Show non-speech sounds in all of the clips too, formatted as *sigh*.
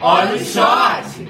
Olha o shot!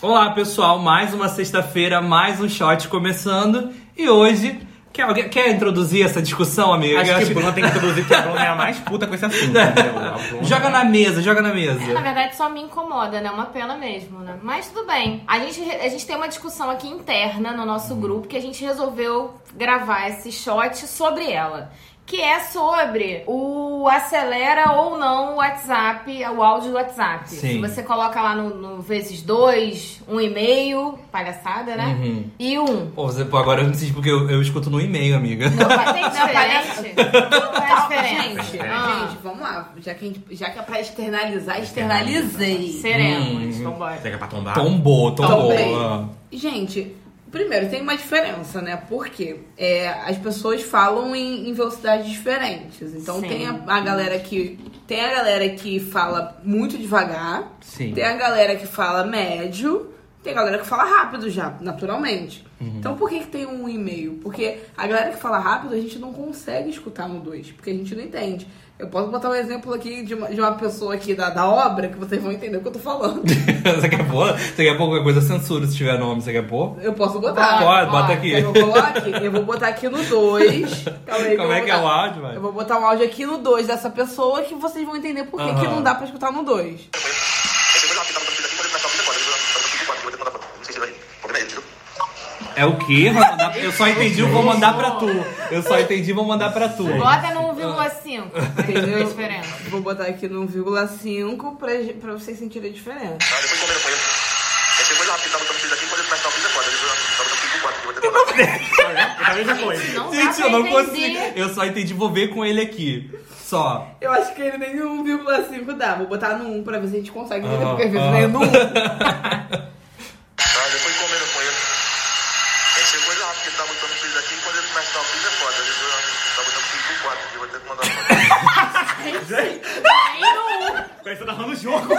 Olá, pessoal. Mais uma sexta-feira, mais um shot começando. E hoje, quer, alguém, quer introduzir essa discussão, amiga? Acho que a Bruna tem que introduzir que a Bruna é a mais puta com esse assunto, *laughs* entendeu? A Bruna- *laughs* Joga na mesa, joga na Na mesa. verdade, só me incomoda, né? Uma pena mesmo, né? Mas tudo bem. A gente, a gente tem uma discussão aqui interna no nosso grupo que a gente resolveu gravar esse shot sobre ela. Que é sobre o acelera ou não o WhatsApp, o áudio do WhatsApp. Sim. Se você coloca lá no, no vezes dois, um e-mail, palhaçada, né? Uhum. E um. Pô, você, pô, agora eu não sei porque eu, eu escuto no e-mail, amiga. Não, tem diferente? Qual é a diferença? Gente, Ah, gente, vamos lá. Já que, a gente- já que é pra externalizar, externalizei. Seremos. Hum. Vambora. Será que é pra tombar? Tombou, tombou. Gente, primeiro, tem uma diferença, né? Porque é, as pessoas falam em, em velocidades diferentes. Então Sim. tem a, a galera que. Tem a galera que fala muito devagar. Sim. Tem a galera que fala médio. Tem a galera que fala rápido já, naturalmente. Então por que, que tem um e-mail? Porque a galera que fala rápido a gente não consegue escutar no 2, porque a gente não entende. Eu posso botar um exemplo aqui de uma, de uma pessoa aqui da, da obra que vocês vão entender o que eu tô falando. você quer pôr? Você quer pôr qualquer coisa? Censura se tiver nome, você quer pôr? Eu posso botar. Pode, Ó, bota aqui. Eu aqui. Eu vou botar aqui no 2. *laughs* Calma aí. Como é que é o áudio, vai? Eu vou botar um áudio aqui no 2 dessa pessoa que vocês vão entender por que, que não dá pra escutar no 2. É o quê? Vai mandar- Eu só *laughs* entendi o vou mandar pra tu. Eu só entendi vou mandar pra tu. Bota no 1,5. *laughs* Entendeu a diferença? Vou botar aqui no 1,5 pra, pra vocês sentirem a diferença. É a mesma coisa. Não dá Gente, pra eu não entender. consigo. Eu só entendi, vou ver com ele aqui. Só. Eu acho que ele nem no 1,5 dá. Vou botar no 1 pra ver se a gente consegue entender, Aham, porque às vezes nem no 1. *laughs* Ah, depois comendo com ele. Tem que ser coisa rápida, porque ele tá botando freezer aqui, quando ele começa a dar o freezer é foda. Ele tá 4 aqui, vou ter que mandar foto. Parece que tá narrando o jogo.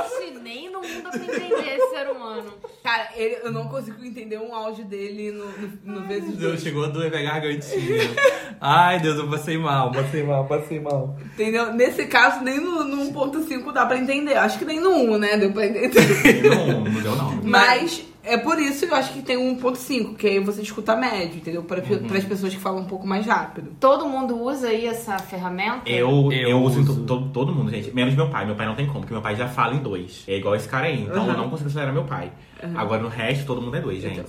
Oxi, nem no mundo dá pra entender esse ser humano. Cara, ele- eu não consigo entender um áudio dele no, no, no vezes Deus, 2. chegou a doer minha gargantinha. Ai, Deus, eu passei mal, passei mal, passei mal. Entendeu? Nesse caso, nem no, no 1.5 dá pra entender. Acho que nem no 1, né? Deu pra entender. Não, não deu não. Mas é por isso que eu acho que tem um 1.5, que aí você escuta médio, entendeu? Para as pessoas que falam um pouco mais rápido. Todo mundo usa aí essa ferramenta? Eu, Eu eu, uso em uso. todo, todo mundo, gente. Menos meu pai. Meu pai não tem como, porque meu pai já fala em dois. É igual esse cara aí. Então Uhum. eu não consigo acelerar meu pai. Agora no resto, todo mundo é dois, gente.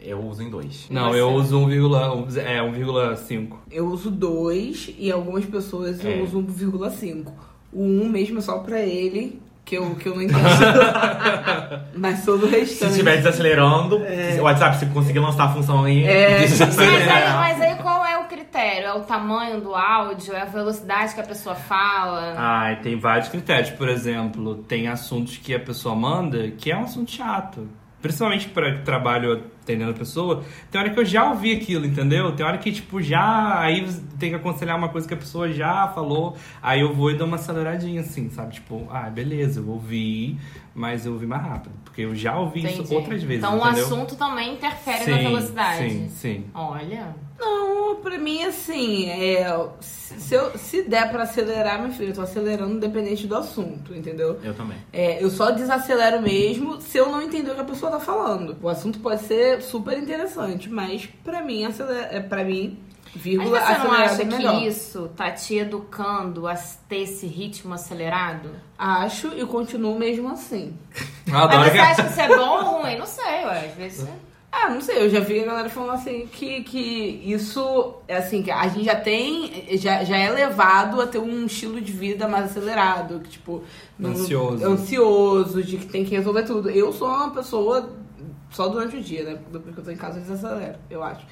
Eu uso em dois. Não, eu uso 1,1, é 1,5. Eu uso 2 e algumas pessoas É. eu uso 1,5. O 1 mesmo é só pra ele, que eu, que eu não entendo. *laughs* Mas todo o Se restante. estiver desacelerando, o WhatsApp, se conseguir lançar a função aí. É. *laughs* Mas aí, desacelerar. mas aí qual é o critério? É o tamanho do áudio? É a velocidade que a pessoa fala? Ai, tem vários critérios. Por exemplo, tem assuntos que a pessoa manda que é um assunto chato. Principalmente para trabalho atendendo a pessoa. Tem hora que eu já ouvi aquilo, entendeu? Tem hora que, tipo, já. Aí tem que aconselhar uma coisa que a pessoa já falou. Aí eu vou e dou uma aceleradinha, assim, sabe? Tipo, ah, beleza, eu ouvi, mas eu ouvi mais rápido. Porque eu já ouvi isso Entendi. outras vezes. Então entendeu? o assunto também interfere sim, na velocidade. Sim, sim. Olha. Não, pra mim, assim, é, se, eu- se der pra acelerar, meu filho, eu tô acelerando independente do assunto, entendeu? Eu também. É, eu só desacelero mesmo se eu não entender o que a pessoa tá falando. O assunto pode ser super interessante, mas pra mim, acelera, é, pra mim, Mas vírgula, você não acelerado acha é melhor. que isso tá te educando a ter esse ritmo acelerado? Acho e continuo mesmo assim. Adoro Mas que você acha que isso é bom ou ruim? Não sei, ué. Às vezes... Ah, não sei, eu já vi a galera falando assim que, que isso é assim, que a gente já tem, já, já é levado a ter um estilo de vida mais acelerado, que tipo, Ansioso. ansioso, de que tem que resolver tudo. Eu sou uma pessoa só durante o dia, né? Depois que eu tô em casa eu desacelero, eu acho.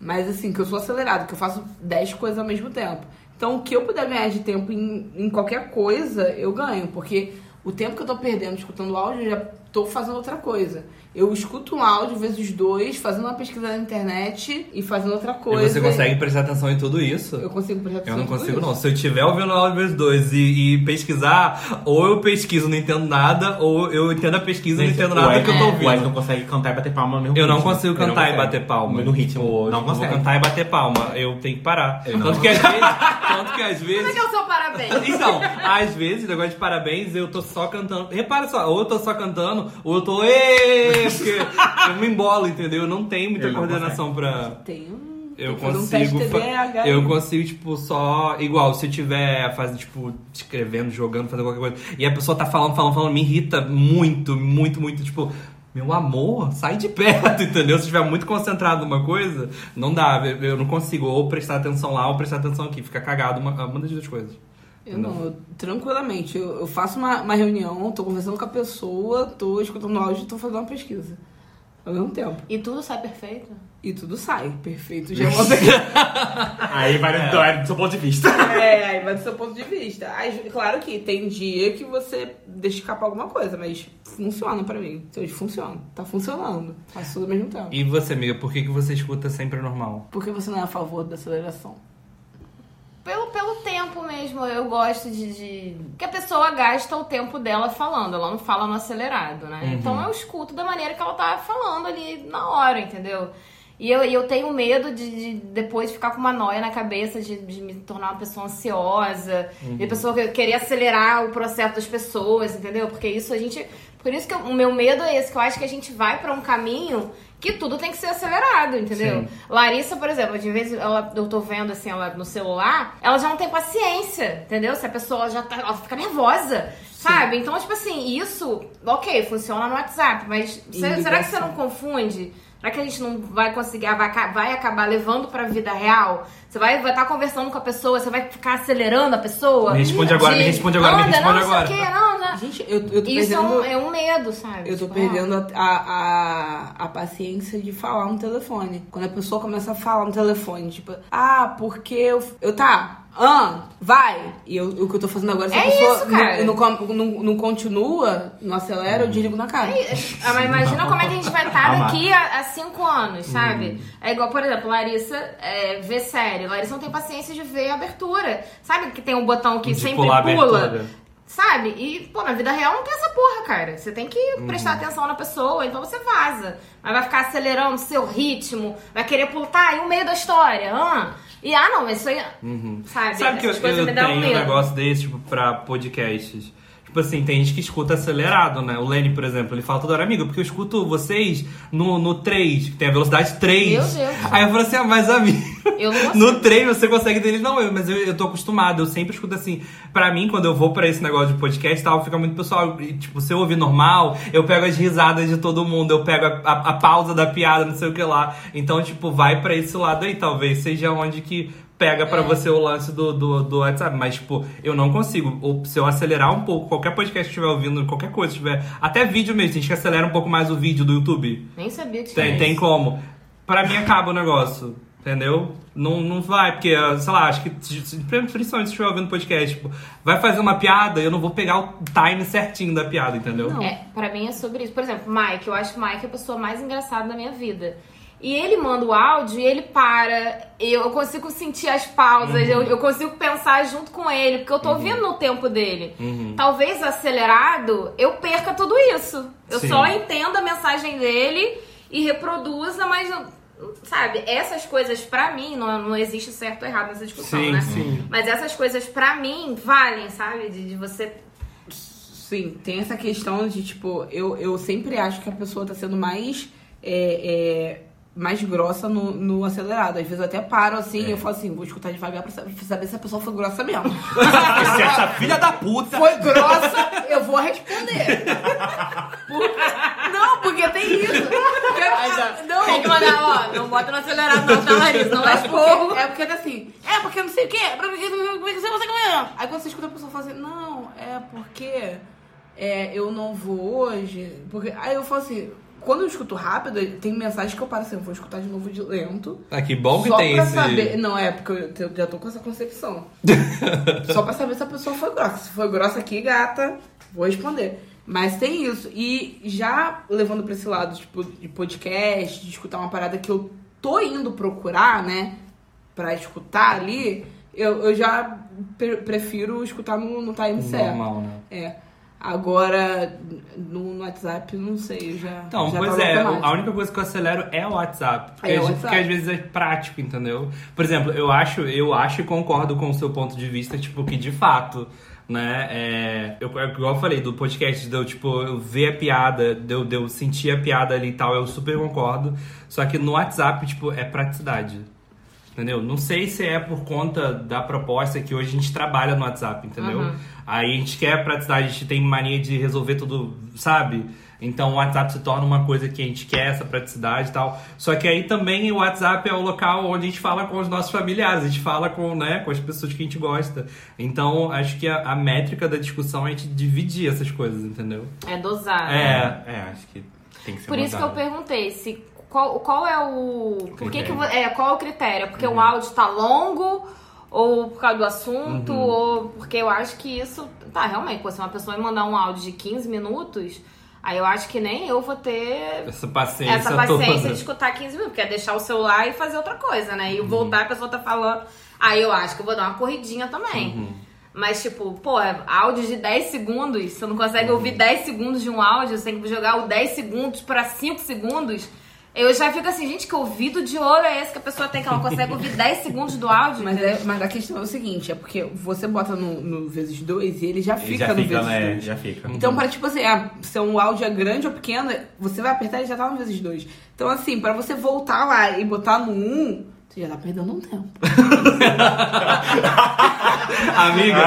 Mas assim, que eu sou acelerado, que eu faço 10 coisas ao mesmo tempo. Então, o que eu puder ganhar de tempo em, em qualquer coisa, eu ganho, porque o tempo que eu tô perdendo escutando áudio, eu já tô fazendo outra coisa. Eu escuto um áudio vezes dois, fazendo uma pesquisa na internet e fazendo outra E coisa. você consegue prestar atenção em tudo isso? Eu consigo prestar Eu atenção não em tudo consigo, isso. não. Se eu estiver ouvindo o áudio vezes dois e, e pesquisar, ou eu pesquiso e não entendo nada, ou eu entendo a pesquisa e não entendo nada do que eu tô O Ed não ouvindo. consegue cantar e bater palma no mesmo Eu não ritmo. consigo Ele não cantar e consegue. bater palma. No ritmo. Tipo, não. Vou cantar e bater palma. Eu tenho que parar. Não Tanto que às vezes Tanto que às Como é vezes. que o seu parabéns? *laughs* Então, às vezes, negócio de parabéns, eu tô só cantando. Repara só, ou eu tô só cantando, ou eu tô. "Ê", Porque eu me embolo, entendeu? Eu não tenho muita coordenação pra. Tem um. Eu um consigo. TDAH. eu consigo, tipo, só. Igual, se eu tiver fazendo, tipo, escrevendo, jogando, fazendo qualquer coisa. E a pessoa tá falando, falando, falando, me irrita muito, muito, muito. Tipo, meu amor, sai de perto, *laughs* entendeu? Se estiver muito concentrado numa coisa, não dá. Eu, eu não consigo ou prestar atenção lá ou prestar atenção aqui. Fica cagado uma, uma das duas coisas. Eu não, eu, tranquilamente. Eu, eu faço uma, uma reunião, tô conversando com a pessoa, tô escutando áudio e tô fazendo uma pesquisa. Ao mesmo tempo. E tudo sai perfeito? E tudo sai. Perfeito já é uma. Aí vai do, é, do seu ponto de vista. É, aí vai do seu ponto de vista. Aí, claro que tem dia que você deixa escapar alguma coisa, mas funciona pra mim. Então, Hoje funciona. Tá funcionando. Faz tudo ao mesmo tempo. E você, amiga, por que, que você escuta sempre normal? Por que você não é a favor da aceleração? Pelo, pelo tempo mesmo, eu gosto de, de. Que a pessoa gasta o tempo dela falando, ela não fala no acelerado, né? Uhum. Então eu escuto da maneira que ela tá falando ali na hora, entendeu? E eu, e eu tenho medo de, de depois ficar com uma noia na cabeça, de, de me tornar uma pessoa ansiosa, Uhum. de pessoa que- querer acelerar o processo das pessoas, entendeu? Porque isso a gente. Por isso que eu- o meu medo é esse, que eu acho que a gente vai pra um caminho que tudo tem que ser acelerado, entendeu? Sim. Larissa, por exemplo, de vez ela, eu tô vendo assim, ela no celular, ela já não tem paciência, entendeu? Se a pessoa já tá, ela fica nervosa, sabe? Então, tipo assim, isso, ok, funciona no WhatsApp, mas será que você não confunde? Será que a gente não vai conseguir, vai, aca- vai acabar levando pra vida real? Você vai estar vai tá conversando com a pessoa, você vai ficar acelerando a pessoa? Me responde agora, me responde agora, me anda, responde não, agora. Sei o quê, não, não. Gente, eu, eu tô Isso é perdendo... um, é um medo, sabe? Eu tô Tipo, perdendo a, a, a, a paciência de falar no telefone. Quando a pessoa começa a falar no telefone, tipo, ah, porque eu. Eu tá. Ah, vai! E eu, o que eu tô fazendo agora, se a É pessoa isso, cara. Não, não, não, não continua, não acelera, eu desligo na cara. Ah, mas imagina como é que a gente vai estar daqui a, a cinco anos, sabe? É igual, por exemplo, Larissa é, vê série. Larissa não tem paciência de ver a abertura. Sabe que tem um botão que De sempre pula? Sabe? E, pô, na vida real não tem essa porra, cara. Você tem que prestar atenção na pessoa, então você vaza. Mas vai ficar acelerando o seu ritmo, vai querer pular, tá, e o meio da história, ah. E, ah, não, isso aí, sabe? Sabe que eu, eu me tenho um medo. negócio desse, tipo, pra podcasts. Tipo assim, tem gente que escuta acelerado, né? O Lenny, por exemplo, ele fala toda hora, amigo, porque eu escuto vocês no, no 3, que tem a velocidade 3. Meu Deus. Aí eu falo assim, ah, mas amigo, Eu não no 3 você consegue deles. Não, eu, mas eu, eu tô acostumado, eu sempre escuto assim. Pra mim, quando eu vou pra esse negócio de podcast e tal, fica muito pessoal. e, Tipo, se eu ouvir normal, eu pego as risadas de todo mundo, eu pego a, a- a pausa da piada, não sei o que lá. Então, tipo, vai pra esse lado aí, talvez seja onde que pega pra você o lance do, do, do WhatsApp. Mas, tipo, eu não consigo. Ou se eu acelerar um pouco, qualquer podcast que estiver ouvindo, qualquer coisa, tiver. Até vídeo mesmo, tem gente que acelera um pouco mais o vídeo do YouTube. Nem sabia que tinha Tem, tem como. Pra mim acaba o negócio. Entendeu? Não, não vai, porque, sei lá, acho que, principalmente se estiver ouvindo podcast, tipo, vai fazer uma piada, eu não vou pegar o time certinho da piada, entendeu? É, pra mim é sobre isso. Por exemplo, Mike, eu acho que o Mike é a pessoa mais engraçada da minha vida. E ele manda o áudio e ele para. Eu consigo sentir as pausas, eu, eu consigo pensar junto com ele, porque eu tô ouvindo no tempo dele. Talvez acelerado, eu perca tudo isso. Eu Sim. só entendo a mensagem dele e reproduza, mas. Sabe, essas coisas pra mim, não, não existe certo ou errado nessa discussão, Sim, né? sim. Mas essas coisas pra mim valem, sabe? De, de você Sim, tem essa questão de, tipo, eu, eu sempre acho que a pessoa tá sendo mais. é, é, mais grossa no, no acelerado. Às vezes eu até paro assim e eu falo assim, vou escutar devagar pra sa- pra saber se a pessoa foi grossa mesmo. *laughs* Se essa filha da puta. foi grossa, eu vou responder. Por- Não, porque tem isso. Porque- Não, Tem que mandar, ó, não bota no acelerado não, tá, Larissa? Não é é fogo. porque, é porque tá assim, é porque não sei o quê, pra é que você consegue? Aí quando você escuta a pessoa fala assim, não, é porque é, eu não vou hoje. Porque, aí eu falo assim, quando eu escuto rápido, tem mensagens que eu paro assim, eu vou escutar de novo de lento. Ah, que bom que só tem pra esse. saber. Não, é porque eu já tô com essa concepção. *laughs* só pra saber se a pessoa foi grossa. Se foi grossa aqui, gata, vou responder. Mas tem isso. E já levando pra esse lado, tipo, de podcast, de escutar uma parada que eu tô indo procurar, né? Pra escutar ali, eu, eu já pre- prefiro escutar no, no time certo. Normal, né? É. Agora, no, WhatsApp, não sei, já. Então, já pois tá é, automático. a única coisa que eu acelero é o WhatsApp. Porque, É o às- WhatsApp. porque às vezes é prático, entendeu? Por exemplo, eu acho, eu acho e concordo com o seu ponto de vista, tipo, que de fato, né, é, eu, é igual eu falei do podcast, de eu, tipo, eu ver a piada, de eu, de eu sentir a piada ali e tal, eu super concordo. Só que no WhatsApp, tipo, é praticidade. Entendeu? Não sei se é por conta da proposta que hoje a gente trabalha no WhatsApp, entendeu? Uhum. Aí a gente quer a praticidade, a gente tem mania de resolver tudo, sabe? Então o WhatsApp se torna uma coisa que a gente quer, essa praticidade e tal. Só que aí também o WhatsApp é o local onde a gente fala com os nossos familiares, a gente fala com, né, com as pessoas que a gente gosta. Então acho que a, a métrica da discussão é a gente dividir essas coisas, entendeu? É dosar. É. É, acho que tem que ser Por isso que eu perguntei se qual, qual é o. Por que que, é, qual é o critério? É porque o áudio tá longo? Ou por causa do assunto? Ou porque eu acho que isso. Tá, realmente, pô, se uma pessoa me mandar um áudio de 15 minutos, aí eu acho que nem eu vou ter Essa paciência, essa paciência toda. de escutar 15 minutos, porque é deixar o celular e fazer outra coisa, né? E voltar, a pessoa tá falando. Aí eu acho que eu vou dar uma corridinha também. Mas, tipo, pô, áudio de 10 segundos, você não consegue ouvir 10 segundos de um áudio, você tem que jogar o 10 segundos pra 5 segundos. Eu já fico assim, gente, que ouvido de ouro é esse que a pessoa tem, que ela consegue ouvir 10 *laughs* segundos do áudio? Mas, é, mas a questão é o seguinte, é porque você bota no, no vezes dois e ele já Ele fica já no fica, vezes né? dois. Já fica. Então, para tipo assim, ah, se um áudio é grande ou pequeno, você vai apertar e já tá no vezes dois. Então, assim, pra você voltar lá e botar no um, você já tá perdendo um tempo. *laughs* Amiga,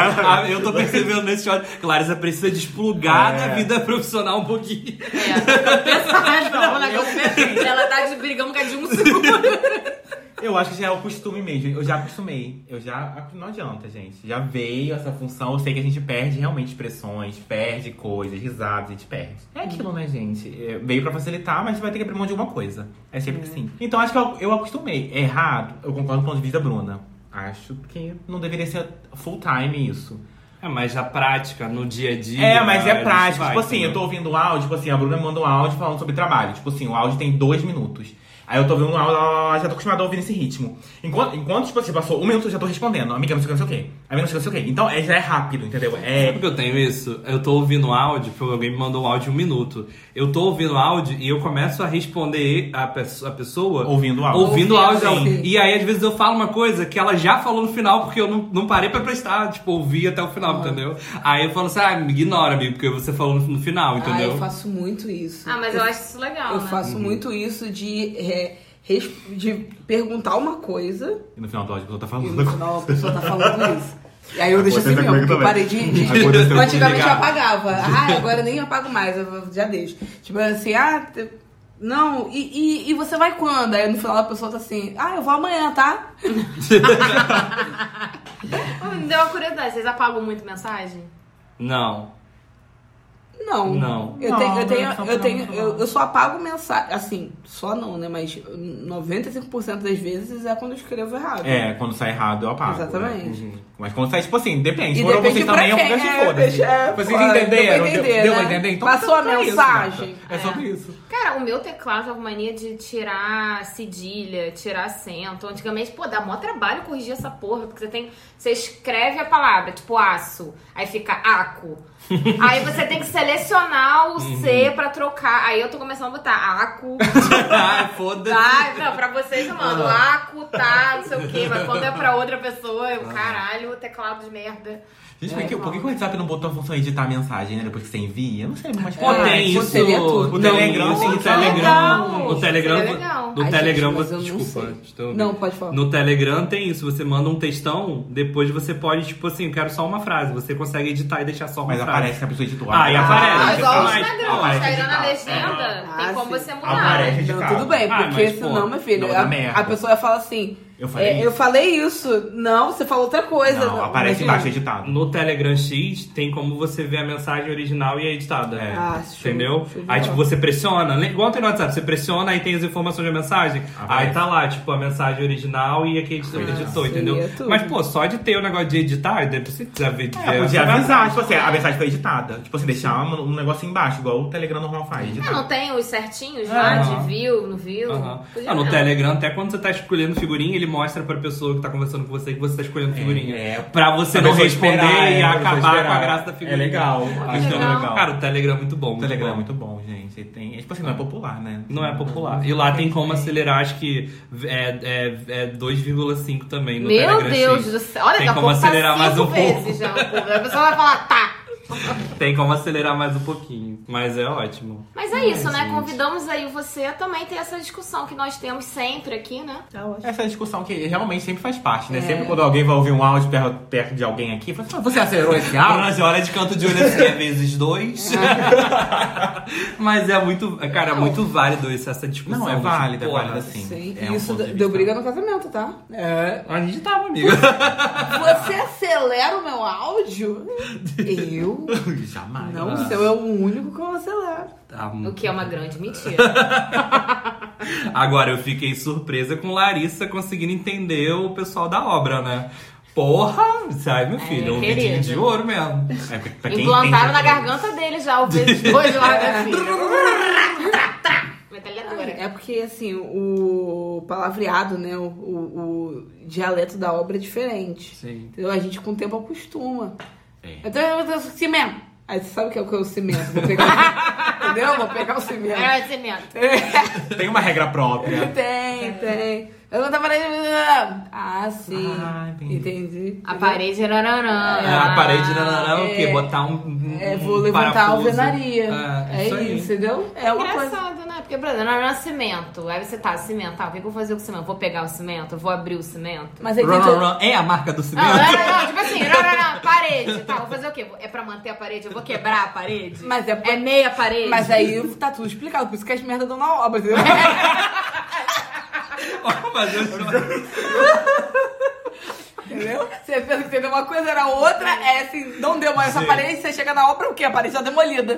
a- eu tô percebendo nesse shot. Clarissa precisa desplugar É. da vida profissional um pouquinho. É, não, o negócio é- ela tá de brigando com a de um segundo. *laughs* Eu acho que já é o costume mesmo. Eu já acostumei. Eu já. Não adianta, gente. Já veio essa função. Eu sei que a gente perde realmente expressões, perde coisas, risadas, a gente perde. É aquilo, né, gente? É, veio pra facilitar, mas vai ter que abrir mão de alguma coisa. É sempre assim. Então acho que eu, eu acostumei. É errado, eu concordo com o ponto de vista da Bruna. Acho que não deveria ser full time isso. É, mas a prática, no dia a dia. É, mas é vai, tipo assim, eu tô ouvindo um áudio, tipo assim, a Bruna manda um áudio falando sobre trabalho. Tipo assim, o áudio tem dois minutos. Aí eu tô ouvindo um áudio, ela já tô acostumada a ouvir nesse ritmo. Enquanto, enquanto tipo assim, passou um minuto, eu já tô respondendo. Amiga, não sei o que, não sei o que. Amiga, não sei o que, não sei o que. Então, é, já é rápido, entendeu? Sabe É... por que eu tenho isso? Eu tô ouvindo áudio, porque alguém me mandou um áudio de um minuto. Eu tô ouvindo o áudio e eu começo a responder a, a pessoa Ouvindo o áudio. Ouvindo o áudio. Sim. E aí, às vezes, eu falo uma coisa que ela já falou no final, porque eu não, não parei pra prestar, tipo, ouvir até o final, entendeu? Aí eu falo assim, ah, me ignora, amigo, porque você falou no, no final, Ah, entendeu? eu faço muito isso. Ah, mas eu acho isso legal, Eu né? faço muito isso de, é, de perguntar uma coisa E no final do áudio a pessoa tá e falando. no final a pessoa tá falando isso. E aí eu deixo assim mesmo, porque eu parei de. de- Antigamente eu apagava. Ah, agora nem apago mais, eu já deixo. Tipo assim, ah. Não, e, e, e você vai quando? Aí no final a pessoa tá assim, ah, eu vou amanhã, tá? *laughs* Me deu uma curiosidade, vocês apagam muito mensagem? Não. Não. Não. Eu Não, tenho, eu tenho, eu, tenho eu, eu só apago mensagem, assim, só não, né? Mas 95% das vezes é quando eu escrevo errado. É, quando sai errado eu apago. Exatamente. né? Mas quando sai, tipo assim, depende. Se depende vocês pra também, eu quem, fico é, assim, foda-se. é, Vocês pô, entenderam? deu pra entender, Deu, deu pra né? entender? Então Passou a é isso, mensagem. gata. É sobre isso. Cara, o meu teclado com mania de tirar cedilha, tirar acento. Antigamente, pô, dá mó trabalho corrigir essa porra, porque você tem. Você escreve a palavra, tipo aço, aí fica aco. *laughs* aí você tem que selecionar o C pra trocar. Aí eu tô começando a botar aco. *laughs* Ai, foda-se. Tá, não, pra vocês eu mando aco, tá, não sei o quê. Mas quando é pra outra pessoa, eu, caralho, teclado de merda. Gente, por que, por que o WhatsApp não botou a função editar a mensagem, né? Depois que você envia? Eu não sei, mas Pô, Ah, tem isso. tudo. O Não, Telegram no isso, é Telegram. legal. No Telegram. No Ai, Telegram gente, mas você. não Desculpa. estou. Não, pode falar. No Telegram tem isso. Você manda um textão, depois você pode, tipo assim, eu quero só uma frase. Você consegue editar e deixar só uma Mas frase. aparece que a pessoa editou. Ah, e Ah, aparece. Ah, igual o Mas- Instagram, o Instagram na legenda, Ah, tem como sim. você mudar. Aparece. Então, tudo bem, Ah, porque mas, senão, meu filho, não a pessoa fala assim. Eu falei é, isso? eu falei isso. Não, você falou outra coisa. Não, aparece Imagina. embaixo editado. No Telegram X tem como você ver a mensagem original e a editada. É. Ah, show, Entendeu? show Aí, tipo, você pressiona, né? igual tem no WhatsApp, você pressiona, aí tem as informações da mensagem, Aparece. aí tá lá, tipo, a mensagem original e a que editou, seria entendeu? tudo. Mas, pô, só de ter o negócio de editar, depois se quiser ver. É, ver- podia você avisar, tipo assim, a mensagem foi editada. Tipo assim, deixar um, um negocinho embaixo, igual o Telegram normal faz. Ah, editado. não tem os certinhos lá de view, no view? Aham. Podia Ah, no não. Telegram, até quando você tá escolhendo figurinha, ele ele mostra pra pessoa que tá conversando com você que você tá escolhendo figurinha. É, é. Pra você Pra não responder esperar, e é, acabar com a graça da figurinha. É legal. Acho Então, legal. Cara, o Telegram é muito bom. O muito Telegram é bom. muito bom, gente. Tem, tipo assim, não é popular, né? Não é popular. E lá tem como acelerar, acho que é, é, é 2,5 também no Meu Telegram Deus X. do céu. Olha, Tem como tá acelerar mais um pouco. vezes já. A pessoa vai falar, tá. *laughs* Tem como acelerar mais um pouquinho. Mas é ótimo. Mas é isso, né? gente. Convidamos aí você a também ter essa discussão que nós temos sempre aqui, né? Tá ótimo. Essa é discussão que realmente sempre faz parte, né? É. Sempre quando alguém vai ouvir um áudio perto, perto de alguém aqui, fala assim, "Ah, você acelerou esse áudio? Olha de canto de olho assim, é vezes dois. *laughs* *laughs* Mas é muito, cara, é muito válido isso, essa discussão. Não, é do tipo, válida, é válida sim. Sim, É e um isso de deu briga no casamento, tá? É. A gente tava, amiga. Você acelera o meu áudio? Eu? *laughs* Jamais. Não, Ah. o seu é o único que eu acelero. Tá, O que é uma grande mentira. *laughs* Agora, eu fiquei surpresa com Larissa conseguindo entender o pessoal da obra, né? Porra, sai, meu filho, é um querido. vidinho de ouro mesmo. É, pra- quem Implantaram entende- na garganta dele já o vezes dois lá da filha. *laughs* É porque, assim, o palavreado, né? O, o- o dialeto da obra é diferente. Sim. Entendeu? A gente com o tempo acostuma. É. Então, eu vou cimento. Aí você sabe o que é o que é o cimento? Vou pegar, *laughs* entendeu? Vou pegar o cimento. É cimento. Tem uma regra própria. Tem, tem. Eu não tava Ah, sim. Ah, entendi. entendi. A parede era nanã. É, a parede não, não, não, o quê? é. Botar um. um É, vou levantar a parafuso. alvenaria. É, É, isso aí. entendeu? É uma coisa. Engraçado, né? Porque, por exemplo, não é cimento. Aí você tá, cimento. Tá, o que que eu vou fazer com o cimento? Vou pegar o cimento? Vou abrir o cimento? Mas aí Run, tem run, todo... run. É a marca do Não, cimento? não, não, não, tipo assim, não, não, não, parede. Tá, vou fazer o quê? É pra manter a parede? Eu vou quebrar a parede? Mas é- É meia parede? Mas aí tá tudo explicado, por isso que as merdas dão na obra, *laughs* entendeu? *laughs* Mas eu *laughs* entendeu? Você pensa que entendeu uma coisa, era outra, é assim, não deu mais essa Sim. parede, você chega na obra, o quê? A parede tá demolida.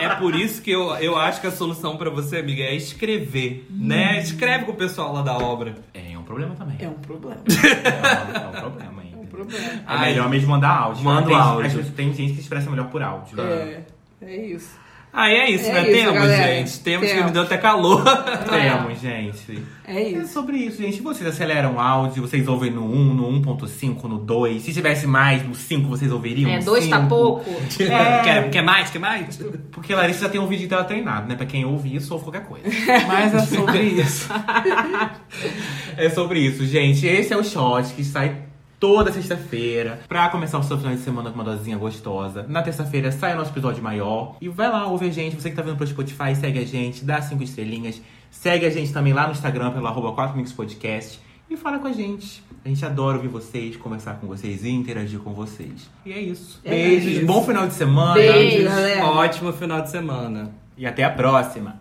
É por isso que eu, eu acho que a solução pra você, amiga, é escrever, né? Escreve com o pessoal lá da obra. É um problema também. É um problema. É um, é um problema aí. É um problema. É Ai. melhor mesmo mandar áudio. Manda Tem- áudio. às vezes Tem gente que se expressa melhor por áudio. É, é isso. Ah, é isso, É né? isso, Temos, galera. gente. Temos que Temos. me deu até calor. *laughs* Temos, gente. É É isso. sobre isso, gente. Vocês aceleram o áudio, vocês ouvem no 1, no 1.5, no 2. Se tivesse mais no 5, vocês ouviriam É, no dois tá 5. pouco. *laughs* É. Quer, quer mais? Quer mais? Porque Larissa já tem um vídeo dela treinado, né? Pra quem ouve isso, ouve qualquer coisa. *laughs* Mas é sobre isso. é sobre isso, gente. Esse é o shot que sai toda sexta-feira pra começar o seu final de semana com uma dosinha gostosa. Na terça-feira sai o nosso episódio maior. E vai lá, ouve a gente. Você que tá vendo pelo Spotify, segue a gente, dá cinco estrelinhas. Segue a gente também lá no Instagram, pelo arroba 4 Mix Podcast. E fala com a gente. A gente adora ouvir vocês, conversar com vocês e interagir com vocês. E é isso. É Beijos, isso. bom final de semana. Beijo, galera. Ótimo final de semana. E até a próxima.